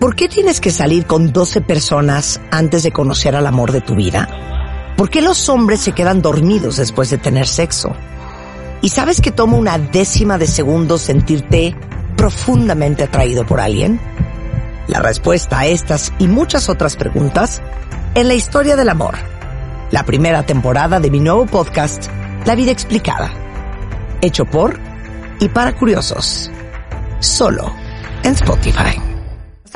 ¿Por qué tienes que salir con 12 personas antes de conocer al amor de tu vida? ¿Por qué los hombres se quedan dormidos después de tener sexo? ¿Y sabes que toma una décima de segundo sentirte profundamente atraído por alguien? La respuesta a estas y muchas otras preguntas en la historia del amor. La primera temporada de mi nuevo podcast, La vida explicada. Hecho por y para curiosos. Solo en Spotify.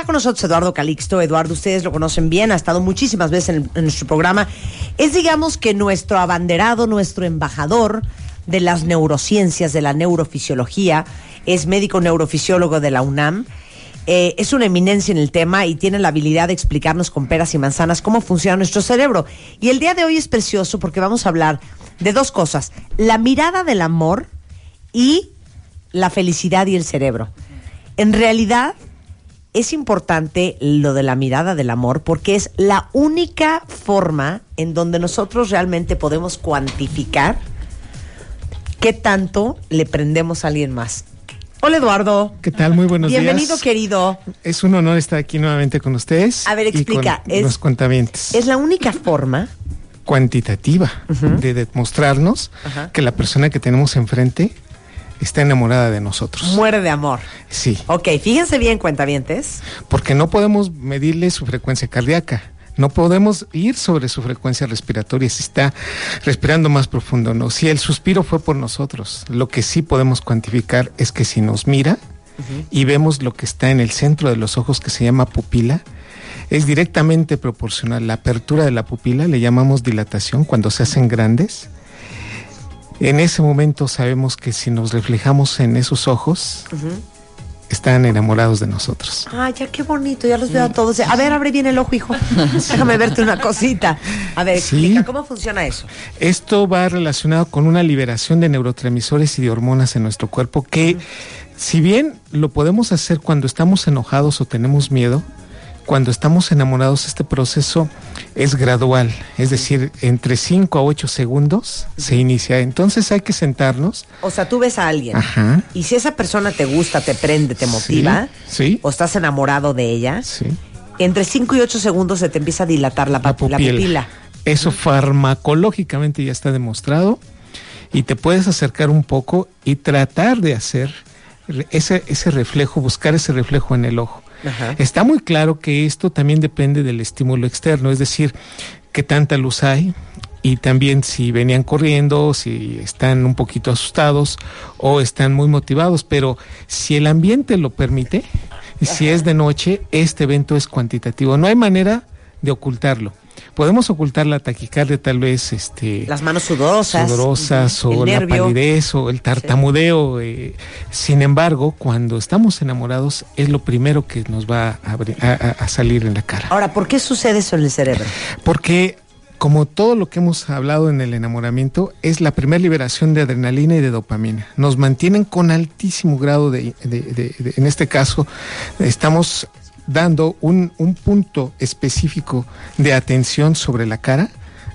Con nosotros Eduardo Calixto. Eduardo, ustedes lo conocen bien, ha estado muchísimas veces en, en nuestro programa. Es, digamos, que nuestro abanderado, nuestro embajador de las neurociencias, de la neurofisiología. Es médico neurofisiólogo de la UNAM. Eh, es una eminencia en el tema y tiene la habilidad de explicarnos con peras y manzanas cómo funciona nuestro cerebro. Y el día de hoy es precioso porque vamos a hablar de dos cosas. La mirada del amor y la felicidad y el cerebro. En realidad es importante lo de la mirada del amor porque es la única forma en donde nosotros realmente podemos cuantificar qué tanto le prendemos a alguien más. Hola Eduardo. ¿Qué tal? Muy buenos Bienvenido, días. querido. Es un honor estar aquí nuevamente con ustedes. A ver, y con explica, es- los cuentavientes. Es la única forma cuantitativa de demostrarnos que la persona que tenemos enfrente está enamorada de nosotros. muere de amor. Sí, Ok, fíjense bien, cuentavientes. porque no podemos medirle su frecuencia cardíaca. No podemos ir sobre su frecuencia respiratoria, si está respirando más profundo o no. Si el suspiro fue por nosotros, lo que sí podemos cuantificar es que si nos mira y vemos lo que está en el centro de los ojos que se llama pupila, es directamente proporcional. La apertura de la pupila le llamamos dilatación cuando se hacen grandes. En ese momento sabemos que si nos reflejamos en esos ojos, están enamorados de nosotros. Ay, ya qué bonito, ya los veo a todos. A ver, abre bien el ojo, hijo. Déjame verte una cosita. A ver, Sí. explica, ¿cómo funciona eso? Esto va relacionado con una liberación de neurotransmisores y de hormonas en nuestro cuerpo que, si bien lo podemos hacer cuando estamos enojados o tenemos miedo, cuando estamos enamorados este proceso es gradual, es decir, entre 5 a 8 segundos se inicia. Entonces hay que sentarnos. O sea, tú ves a alguien Ajá. y si esa persona te gusta, te prende, te motiva, Sí. o estás enamorado de ella, Sí. entre 5 y 8 segundos se te empieza a dilatar la, la papi- la pupila. pupila. Eso farmacológicamente ya está demostrado y te puedes acercar un poco y tratar de hacer ese, ese reflejo, buscar ese reflejo en el ojo. Ajá. Está muy claro que esto también depende del estímulo externo, es decir, qué tanta luz hay y también si venían corriendo, si están un poquito asustados o están muy motivados, pero si el ambiente lo permite, y si es de noche, este evento es cuantitativo, no hay manera de ocultarlo. Podemos ocultar la taquicardia tal vez este Las manos sudorosas. sudorosas o la nervio. palidez o el tartamudeo. eh, sin embargo, cuando estamos enamorados es lo primero que nos va a, abrir- a- a- a salir en la cara. Ahora, ¿por qué sucede eso en el cerebro? Porque como todo lo que hemos hablado en el enamoramiento, es la primera liberación de adrenalina y de dopamina. Nos mantienen con altísimo grado de, de- de- de- en este caso, estamos dando un, un punto específico de atención sobre la cara.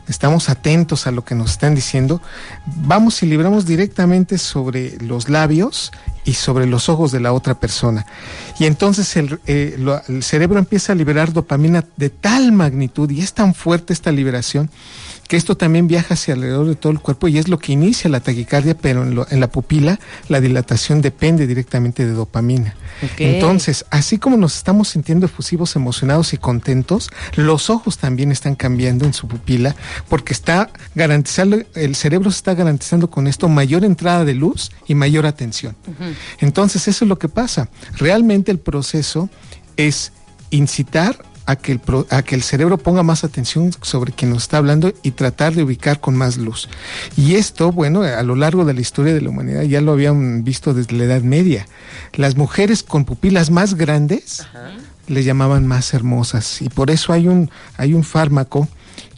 Estamos atentos a lo que nos están diciendo. Vamos y libramos directamente sobre los labios y sobre los ojos de la otra persona. Y entonces el, eh, el cerebro empieza a liberar dopamina de tal magnitud y es tan fuerte esta liberación que esto también viaja hacia alrededor de todo el cuerpo y es lo que inicia la taquicardia, pero en, lo- en la pupila la dilatación depende directamente de dopamina. Entonces, así como nos estamos sintiendo efusivos, emocionados y contentos, los ojos también están cambiando en su pupila porque está garantizando, el cerebro se está garantizando con esto mayor entrada de luz y mayor atención. Entonces, eso es lo que pasa. Realmente el proceso es incitar a que, el a que el cerebro ponga más atención sobre quien nos está hablando y tratar de ubicar con más luz. Y esto, bueno, a lo largo de la historia de la humanidad ya lo habían visto desde la Edad Media. Las mujeres con pupilas más grandes le llamaban más hermosas y por eso hay un, hay un fármaco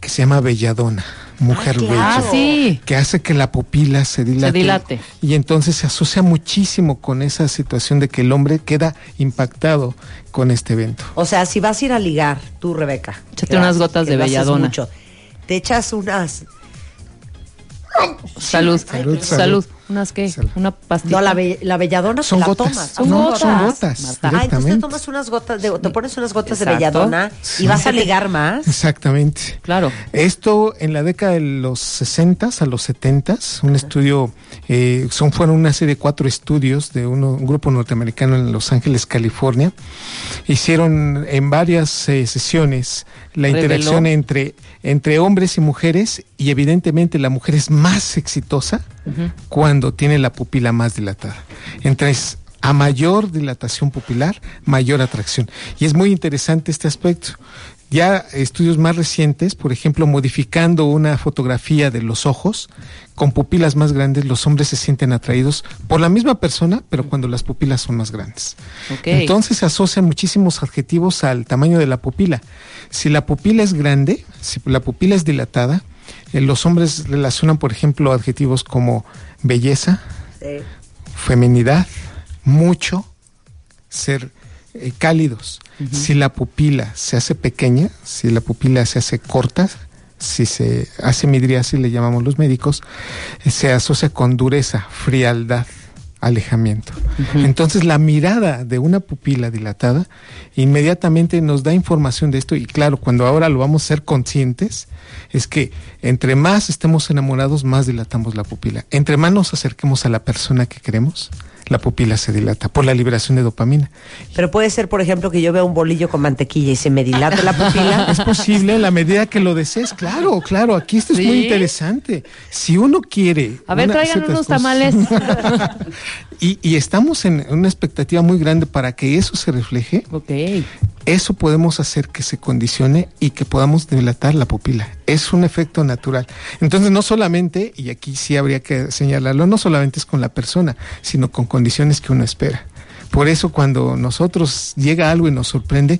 que se llama belladona, mujer Ah, claro. bella Ah, sí. que hace que la pupila se dilate. Se dilate. Y entonces se asocia muchísimo con esa situación de que el hombre queda impactado con este evento. O sea, si vas a ir a ligar, tú, Rebeca. Échate unas vas- gotas de belladona. mucho, Te echas unas. Salud. Salud, Salud. ¿Unas qué? ¿Una pastilla? No, la, be- la belladona Son te la gotas. tomas. Son no, gotas, son gotas. Ah, entonces te tomas unas gotas de, te pones unas gotas de Exacto. belladona y vas a ligar más. Exactamente. Claro. Esto en la década de los 60 a los 70 un estudio, eh, son, fueron una serie de cuatro estudios de uno- un grupo norteamericano en Los Ángeles, California. Hicieron en varias eh, sesiones la Reveló. interacción entre, entre hombres y mujeres y evidentemente la mujer es más exitosa cuando tiene la pupila más dilatada. Entonces, a mayor dilatación pupilar, mayor atracción. Y es muy interesante este aspecto. Ya estudios más recientes, por ejemplo, modificando una fotografía de los ojos con pupilas más grandes, los hombres se sienten atraídos por la misma persona, pero cuando las pupilas son más grandes. Entonces se asocian muchísimos adjetivos al tamaño de la pupila. Si la pupila es grande, si la pupila es dilatada, eh, los hombres relacionan, por ejemplo, adjetivos como belleza, Sí. feminidad, mucho, ser eh, cálidos. Si la pupila se hace pequeña, si la pupila se hace corta, si se hace midriasis, le llamamos los médicos, eh, se asocia con dureza, frialdad, alejamiento. Entonces la mirada de una pupila dilatada inmediatamente nos da información de esto y claro, cuando ahora lo vamos a ser conscientes, es que entre más estemos enamorados, más dilatamos la pupila. Entre más nos acerquemos a la persona que queremos, la pupila se dilata por la liberación de dopamina. Pero puede ser, por ejemplo, que yo vea un bolillo con mantequilla y se me dilate la pupila. Es posible en la medida que lo desees, claro, claro, aquí esto es muy interesante. Si uno quiere... A ver, una- traigan unos cosas- tamales. y, y estamos en una expectativa muy grande para que eso se refleje. ok. Eso podemos hacer que se condicione y que podamos dilatar la pupila. Es un efecto natural. Entonces, no solamente, y aquí sí habría que señalarlo, no solamente es con la persona, sino con condiciones que uno espera. Por eso, cuando nosotros llega algo y nos sorprende,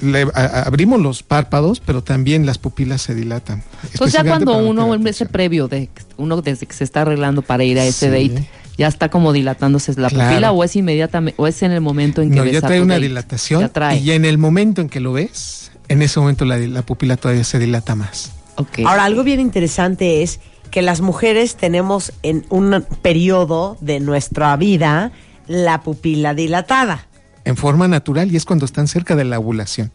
le- a- abrimos los párpados, pero también las pupilas se dilatan. Entonces Pues ya cuando uno, en ese previo, de uno desde que se está arreglando para ir a ese Sí. date, ya está como dilatándose la Claro. pupila o es inmediatamente, o es en el momento en que No, ves ya a trae tu una date? dilatación Ya trae. y en el momento en que lo ves, en ese momento la, la pupila todavía se dilata más. Ok. Ahora, algo bien interesante es que las mujeres tenemos en un periodo de nuestra vida la pupila dilatada. en forma natural y es cuando están cerca de la ovulación.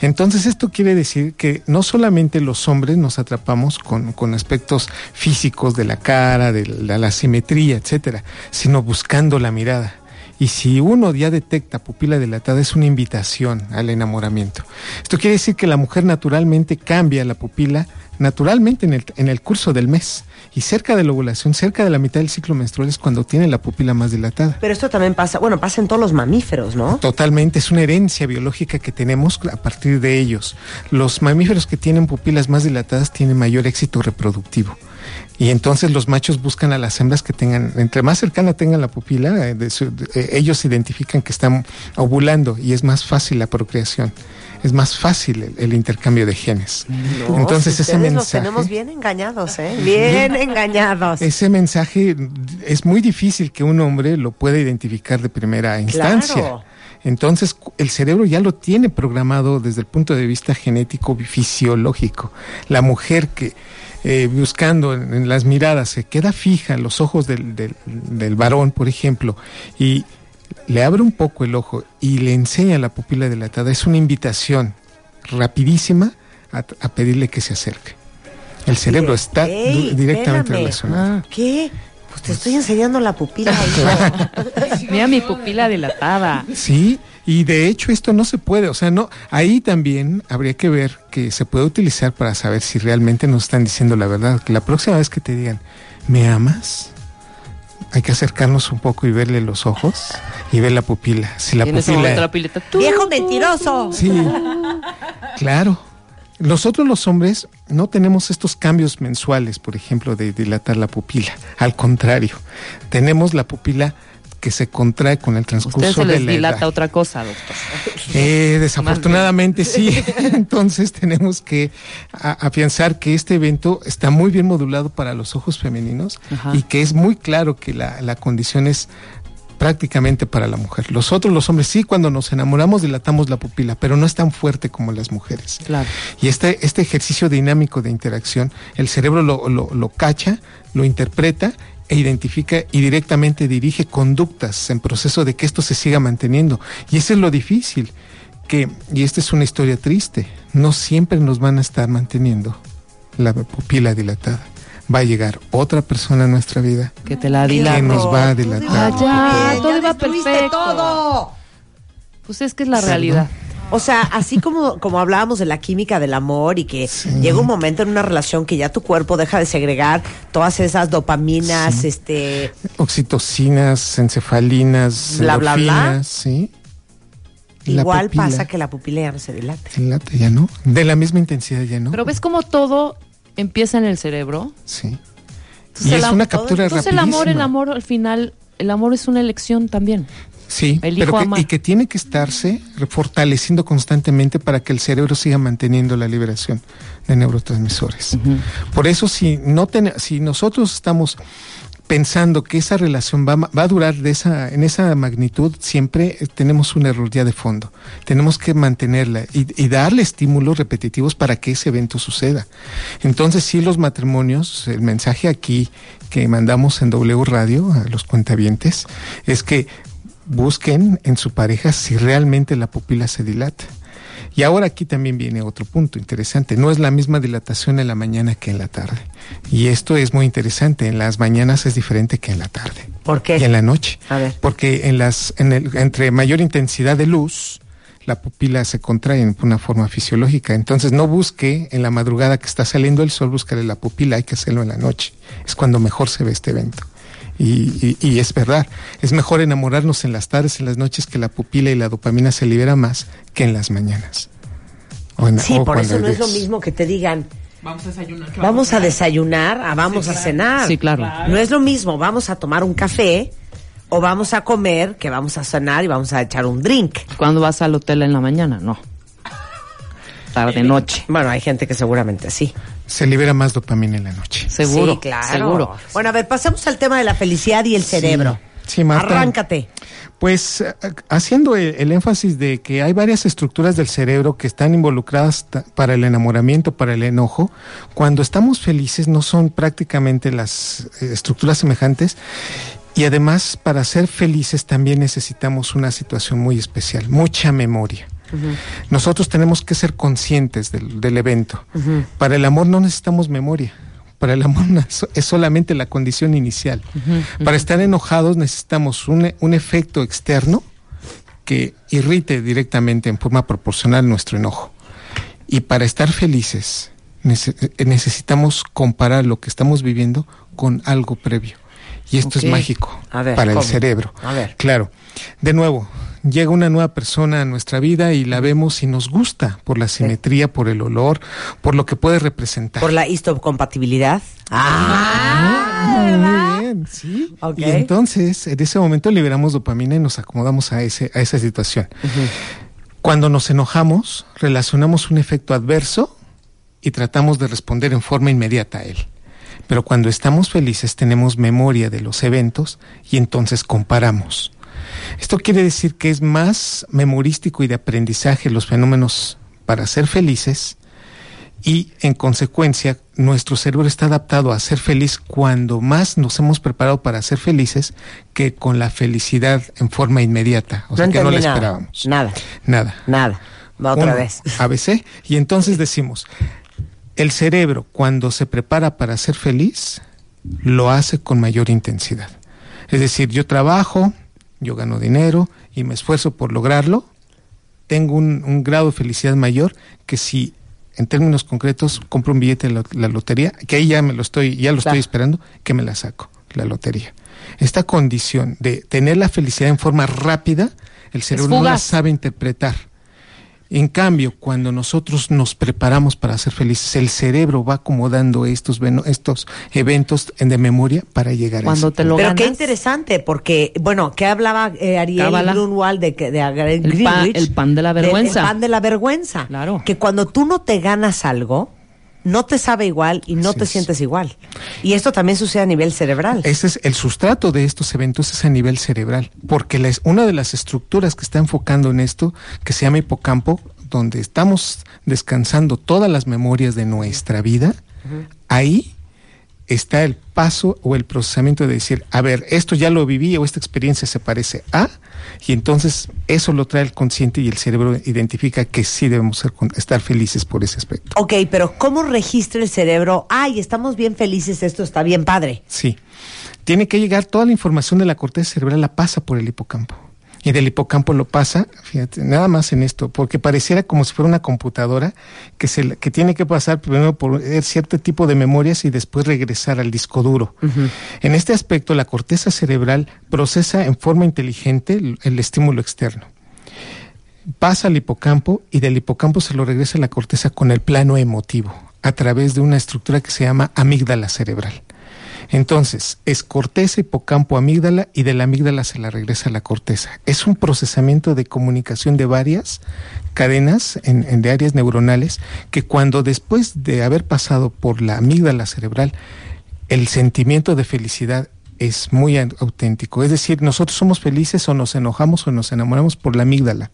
Entonces esto quiere decir que no solamente los hombres nos atrapamos con, con aspectos físicos de la cara, de la, la simetría, etcétera, sino buscando la mirada. Y si uno ya detecta pupila dilatada es una invitación al enamoramiento. Esto quiere decir que la mujer naturalmente cambia la pupila naturalmente en el, en el curso del mes. Y cerca de la ovulación, cerca de la mitad del ciclo menstrual es cuando tiene la pupila más dilatada. Pero esto también pasa, bueno, pasa en todos los mamíferos, ¿no? Totalmente, es una herencia biológica que tenemos a partir de ellos. Los mamíferos que tienen pupilas más dilatadas tienen mayor éxito reproductivo. Y entonces los machos buscan a las hembras que tengan, entre más cercana tengan la pupila, eh, de su- de- eh, ellos identifican que están ovulando y es más fácil la procreación. Es más fácil el, el intercambio de genes. No, entonces si ese mensaje... tenemos bien engañados, ¿eh? Bien engañados. Ese mensaje es muy difícil que un hombre lo pueda identificar de primera instancia. Claro. Entonces, el cerebro ya lo tiene programado desde el punto de vista genético fisiológico. La mujer que eh, buscando en, en las miradas se queda fija en los ojos del, del- del varón, por ejemplo, y le abre un poco el ojo y le enseña la pupila dilatada, es una invitación rapidísima a, a pedirle que se acerque. El cerebro está Ey, directamente espérame. relacionado. Ah, ¿Qué? Pues te estoy enseñando la pupila. mira mi pupila dilatada. Sí, y de hecho esto no se puede, o sea, no, ahí también habría que ver que se puede utilizar para saber si realmente nos están diciendo la verdad. Que la próxima vez que te digan, ¿me amas? Hay que acercarnos un poco y verle los ojos y ver la pupila. Si la Y en ese momento la pupila. tú, Viejo tú. mentiroso. Sí, claro. Nosotros los hombres no tenemos estos cambios mensuales, por ejemplo, de dilatar la pupila. Al contrario, tenemos la pupila que se contrae con el transcurso Ustedes se de les la dilata edad. otra cosa, doctor. Eh, desafortunadamente sí. Entonces tenemos que afianzar que este evento está muy bien modulado para los ojos femeninos Ajá. y que es muy claro que la, la condición es prácticamente para la mujer. Los otros, los hombres, sí, cuando nos enamoramos dilatamos la pupila, pero no es tan fuerte como las mujeres. Claro. Y este, este ejercicio dinámico de interacción, el cerebro lo, lo, lo cacha, lo interpreta e identifica y directamente dirige conductas en proceso de que esto se siga manteniendo. Y eso es lo difícil, que, y esta es una historia triste, no siempre nos van a estar manteniendo la pupila dilatada. Va a llegar otra persona a nuestra vida Que te la que dilata. nos va a dilatar. Ah, ya, todo iba perfecto. todo. Pues es que es la Sí, realidad. O sea, así como, como hablábamos de la química del amor y que Sí. llega un momento en una relación que ya tu cuerpo deja de segregar todas esas dopaminas, Sí. este, Oxitocinas, encefalinas, Bla, bla, bla. endorfinas, sí. Igual pupila pasa que la pupila ya no se dilate. dilata, ya no. De la misma intensidad ya no. Pero ves como todo empieza en el cerebro. sí. Entonces Y es una captura Entonces el amor, el rapidísima. amor al final, el amor es una elección también. Sí, Elijo pero que, y que tiene que estarse fortaleciendo constantemente para que el cerebro siga manteniendo la liberación de neurotransmisores. Por eso si no ten- si nosotros estamos pensando que esa relación va, va a durar de esa, en esa magnitud, siempre eh, tenemos un error ya de fondo. Tenemos que mantenerla y, y darle estímulos repetitivos para que ese evento suceda. Entonces, sí, los matrimonios, el mensaje aquí que mandamos en W Radio a los cuentavientes es que busquen en su pareja si realmente la pupila se dilata. Y ahora aquí también viene otro punto interesante. No es la misma dilatación en la mañana que en la tarde. Y esto es muy interesante. En las mañanas es diferente que en la tarde. ¿Por qué? Y en la noche. A ver. Porque en las, en el, entre mayor intensidad de luz, la pupila se contrae en una forma fisiológica. Entonces no busque en la madrugada que está saliendo el sol, buscarle la pupila, hay que hacerlo en la noche. Es cuando mejor se ve este evento. Y, y- y es verdad, es mejor enamorarnos en las tardes, en las noches, que la pupila y la dopamina se libera más que en las mañanas. O en- Sí, o por eso no es lo mismo que te digan, Vamos a desayunar. ¿qué vamos a desayunar, a vamos a cenar. Sí, claro. No es lo mismo, vamos a tomar un café o vamos a comer que vamos a cenar y vamos a echar un drink. Cuando vas al hotel en la mañana, no. Tarde, noche. Bueno, hay gente que seguramente sí. Se libera más dopamina en la noche. Seguro. Sí, claro. Seguro. Bueno, a ver, pasemos al tema de la felicidad y el cerebro. Sí, Marta. Arráncate. Pues eh, haciendo el, el énfasis de que hay varias estructuras del cerebro que están involucradas para el enamoramiento, para el enojo, cuando estamos felices no son prácticamente las eh, estructuras semejantes y además para ser felices también necesitamos una situación muy especial, mucha memoria. Nosotros tenemos que ser conscientes del, del evento. Para el amor no necesitamos memoria. Para el amor es solamente la condición inicial. Para estar enojados necesitamos un, un efecto externo que irrite directamente en forma proporcional nuestro enojo. Y para estar felices eh, necesitamos comparar lo que estamos viviendo con algo previo. Y esto es mágico ver, para ¿cómo? el cerebro. A ver. Claro. De nuevo, llega una nueva persona a nuestra vida y la vemos y nos gusta por la simetría, por el olor, por lo que puede representar. Por la histocompatibilidad. Ah, muy bien, sí. Ok. Y entonces, en ese momento liberamos dopamina y nos acomodamos a, ese, a esa situación. Cuando nos enojamos, relacionamos un efecto adverso y tratamos de responder en forma inmediata a él. Pero cuando estamos felices tenemos memoria de los eventos y entonces comparamos. Esto quiere decir que es más memorístico y de aprendizaje los fenómenos para ser felices y en consecuencia nuestro cerebro está adaptado a ser feliz cuando más nos hemos preparado para ser felices que con la felicidad en forma inmediata, o sea que no la nada. esperábamos. Nada, Nada. nada. Va otra Uno, vez. ABC. Y entonces decimos, el cerebro cuando se prepara para ser feliz, lo hace con mayor intensidad. Es decir, yo trabajo, yo gano dinero y me esfuerzo por lograrlo, tengo un, un grado de felicidad mayor que si en términos concretos compro un billete de la, la lotería, que ahí ya me lo estoy, ya lo Claro. estoy esperando, que me la saco, la lotería. Esta condición de tener la felicidad en forma rápida, el cerebro no la sabe interpretar. En cambio, cuando nosotros nos preparamos para ser felices, el cerebro va acomodando estos, estos eventos en de memoria para llegar Cuando a ese te lo Pero ganas. qué interesante, porque, bueno, ¿qué hablaba eh, Ariel Cábala. Grunwald de, que- de, Ariel El pa- Greenwich? el pan de la vergüenza. el pan de la vergüenza. Claro. Que cuando tú no te ganas algo, no te sabe igual y no Así te es. sientes igual. Y esto también sucede a nivel cerebral. Ese es el sustrato de estos eventos es a nivel cerebral, porque la una de las estructuras que está enfocando en esto, que se llama hipocampo, donde estamos descansando todas las memorias de nuestra vida, ahí está el paso o el procesamiento de decir, a ver, esto ya lo viví o esta experiencia se parece a, y entonces eso lo trae el consciente y el cerebro identifica que sí debemos ser, estar felices por ese aspecto. Ok, pero ¿cómo registra el cerebro? Ay, estamos bien felices, esto está bien padre. Sí, tiene que llegar toda la información de la corteza cerebral, la pasa por el hipocampo y del hipocampo lo pasa, fíjate, nada más en esto, porque pareciera como si fuera una computadora que, se, que tiene que pasar primero por cierto tipo de memorias y después regresar al disco duro. En este aspecto, la corteza cerebral procesa en forma inteligente el, el estímulo externo. Pasa al hipocampo y del hipocampo se lo regresa a la corteza con el plano emotivo, a través de una estructura que se llama amígdala cerebral. Entonces, es corteza, hipocampo, amígdala y de la amígdala se la regresa a la corteza. Es un procesamiento de comunicación de varias cadenas en, de áreas neuronales que cuando después de haber pasado por la amígdala cerebral, el sentimiento de felicidad es muy auténtico. Es decir, nosotros somos felices o nos enojamos o nos enamoramos por la amígdala.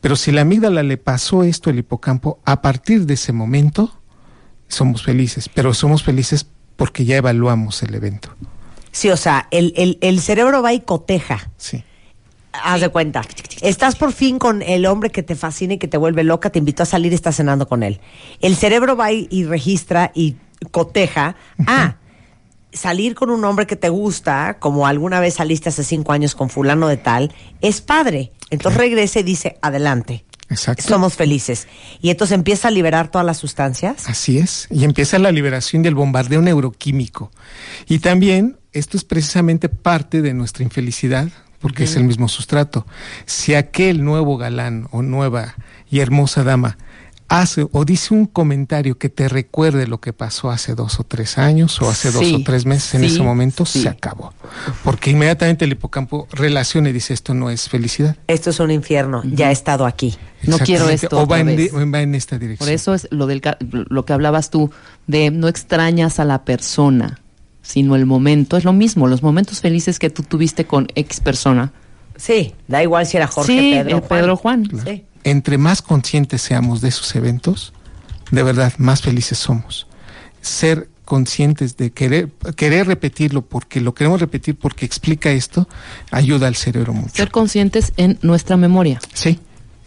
Pero si la amígdala le pasó esto al hipocampo, a partir de ese momento somos felices, pero somos felices porque ya evaluamos el evento. Sí, o sea, el, el, cerebro va y coteja. Sí. Haz de cuenta. Estás por fin con el hombre que te fascina y que te vuelve loca, te invitó a salir y estás cenando con él. El cerebro va y, registra y coteja. Ah, salir con un hombre que te gusta, como alguna vez saliste hace cinco años con fulano de tal, es padre. Entonces regresa y dice, adelante. Exacto. Somos felices. Y entonces empieza a liberar todas las sustancias. Así es. Y empieza la liberación del bombardeo neuroquímico. Y también esto es precisamente parte de nuestra infelicidad, porque es el mismo sustrato. Si aquel nuevo galán o nueva y hermosa dama hace o dice un comentario que te recuerde lo que pasó hace dos o tres años o hace dos o tres meses en ese momento, se acabó. Porque inmediatamente el hipocampo relaciona y dice esto no es felicidad. Esto es un infierno, ya he estado aquí. No quiero esto. O va en, esta dirección. Por eso es lo, del, lo que hablabas tú, de no extrañas a la persona, sino el momento. Es lo mismo, los momentos felices que tú tuviste con X persona. Sí, da igual si era Jorge, Pedro, Pedro Juan. Sí entre más conscientes seamos de esos eventos, de verdad, más felices somos. Ser conscientes de querer, querer repetirlo porque lo queremos repetir porque explica esto, ayuda al cerebro mucho. Ser conscientes en nuestra memoria. Sí,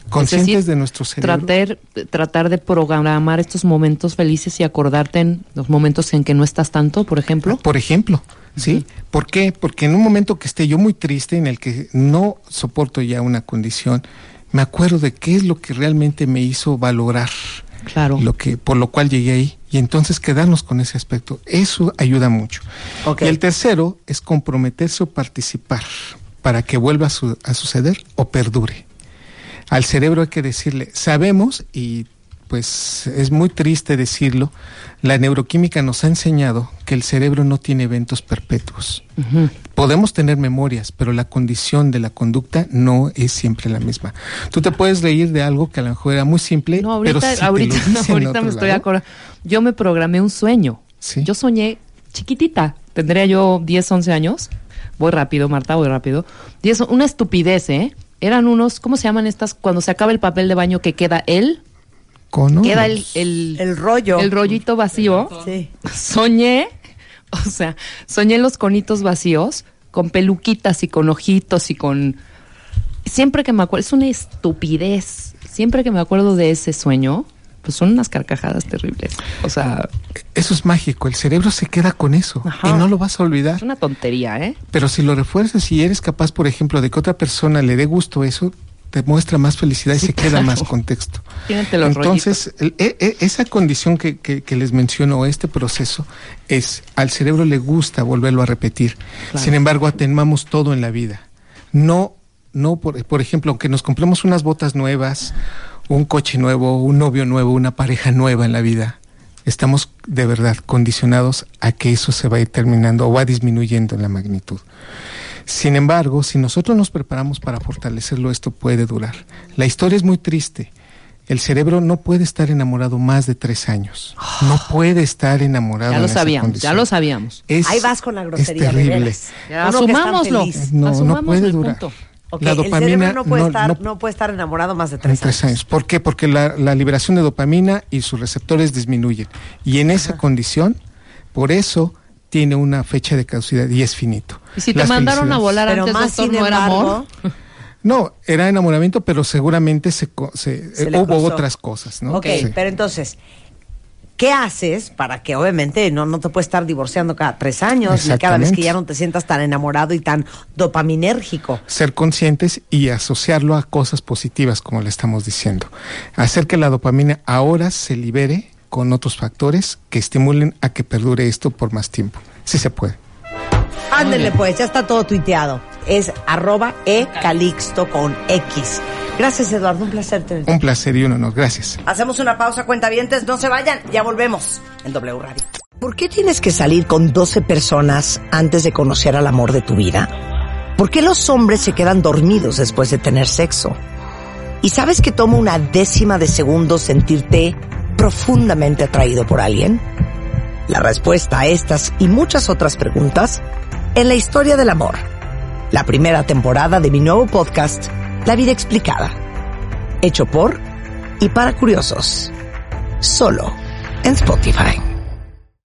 conscientes de nuestro cerebro. Tratar, tratar de programar estos momentos felices y acordarte en los momentos en que no estás tanto, por ejemplo. Por ejemplo, ¿sí? ¿Por qué? Porque en un momento que esté yo muy triste, en el que no soporto ya una condición, me acuerdo de qué es lo que realmente me hizo valorar claro. lo que por lo cual llegué ahí. Y entonces quedarnos con ese aspecto eso ayuda mucho. Y el tercero es comprometerse o participar para que vuelva a, a suceder o perdure. Al cerebro hay que decirle sabemos y pues es muy triste decirlo, la neuroquímica nos ha enseñado que el cerebro no tiene eventos perpetuos. Podemos tener memorias, pero la condición de la conducta no es siempre la misma. Tú te puedes reír de algo que a lo mejor era muy simple, pero si ahorita, ahorita me estoy acordando. Yo me programé un sueño. Yo soñé chiquitita, tendría yo 10, 11 años. Voy rápido, Marta, voy rápido. una estupidez, ¿eh? Eran unos, ¿cómo se llaman estas? Cuando se acaba el papel de baño que queda él Queda el, el, rollo. El rollito vacío. Sí. Soñé, o sea, soñé los conitos vacíos con peluquitas y con ojitos y con... Siempre que me acuerdo, es una estupidez. Siempre que me acuerdo de ese sueño, pues son unas carcajadas terribles. O sea... Eso es mágico, el cerebro se queda con eso y no lo vas a olvidar. Es una tontería, ¿eh? Pero si lo refuerzas y eres capaz, por ejemplo, de que otra persona le dé gusto eso, te muestra más felicidad y se queda más contexto. Entonces, e, e, esa condición que, que, les menciono, este proceso, es al cerebro le gusta volverlo a repetir. Sin embargo, atenuamos todo en la vida. No, no por, por ejemplo, aunque nos compremos unas botas nuevas, un coche nuevo, un novio nuevo, una pareja nueva en la vida, estamos de verdad condicionados a que eso se va a ir terminando o va disminuyendo en la magnitud. Sin embargo, si nosotros nos preparamos para fortalecerlo, esto puede durar. La historia es muy triste. El cerebro no puede estar enamorado más de tres años. No puede estar enamorado. Ya lo sabíamos, ya lo sabíamos. Ahí vas con la grosería. Es terrible. Asumámoslo. No, no puede durar. la dopamina no puede, estar, no, puede, estar, enamorado más de tres, años. ¿Por qué? Porque la, liberación de dopamina y sus receptores disminuyen. Y en esa condición, por eso tiene una fecha de caducidad y es finito. ¿Y si te mandaron a volar antes, más doctor, no era amor? No, era enamoramiento, pero seguramente se, hubo otras cosas, ¿no? Ok, pero entonces, ¿qué haces para que obviamente no, no te puedes estar divorciando cada tres años ni cada vez que ya no te sientas tan enamorado y tan dopaminérgico? Ser conscientes y asociarlo a cosas positivas, como le estamos diciendo. Hacer que la dopamina ahora se libere con otros factores que estimulen a que perdure esto por más tiempo. Sí se puede. Ándele pues, ya está todo tuiteado. Es arroba ecalixto con X. Gracias Eduardo, un placer tenerte. Un placer y un honor, gracias. Hacemos una pausa, cuentavientes, no se vayan, ya volvemos en W Radio. ¿Por qué tienes que salir con 12 personas antes de conocer al amor de tu vida? ¿Por qué los hombres se quedan dormidos después de tener sexo? ¿Y sabes que toma una décima de segundo sentirte profundamente atraído por alguien? La respuesta a estas y muchas otras preguntas en la historia del amor. La primera temporada de mi nuevo podcast, La vida explicada. Hecho por y para curiosos. Solo en Spotify.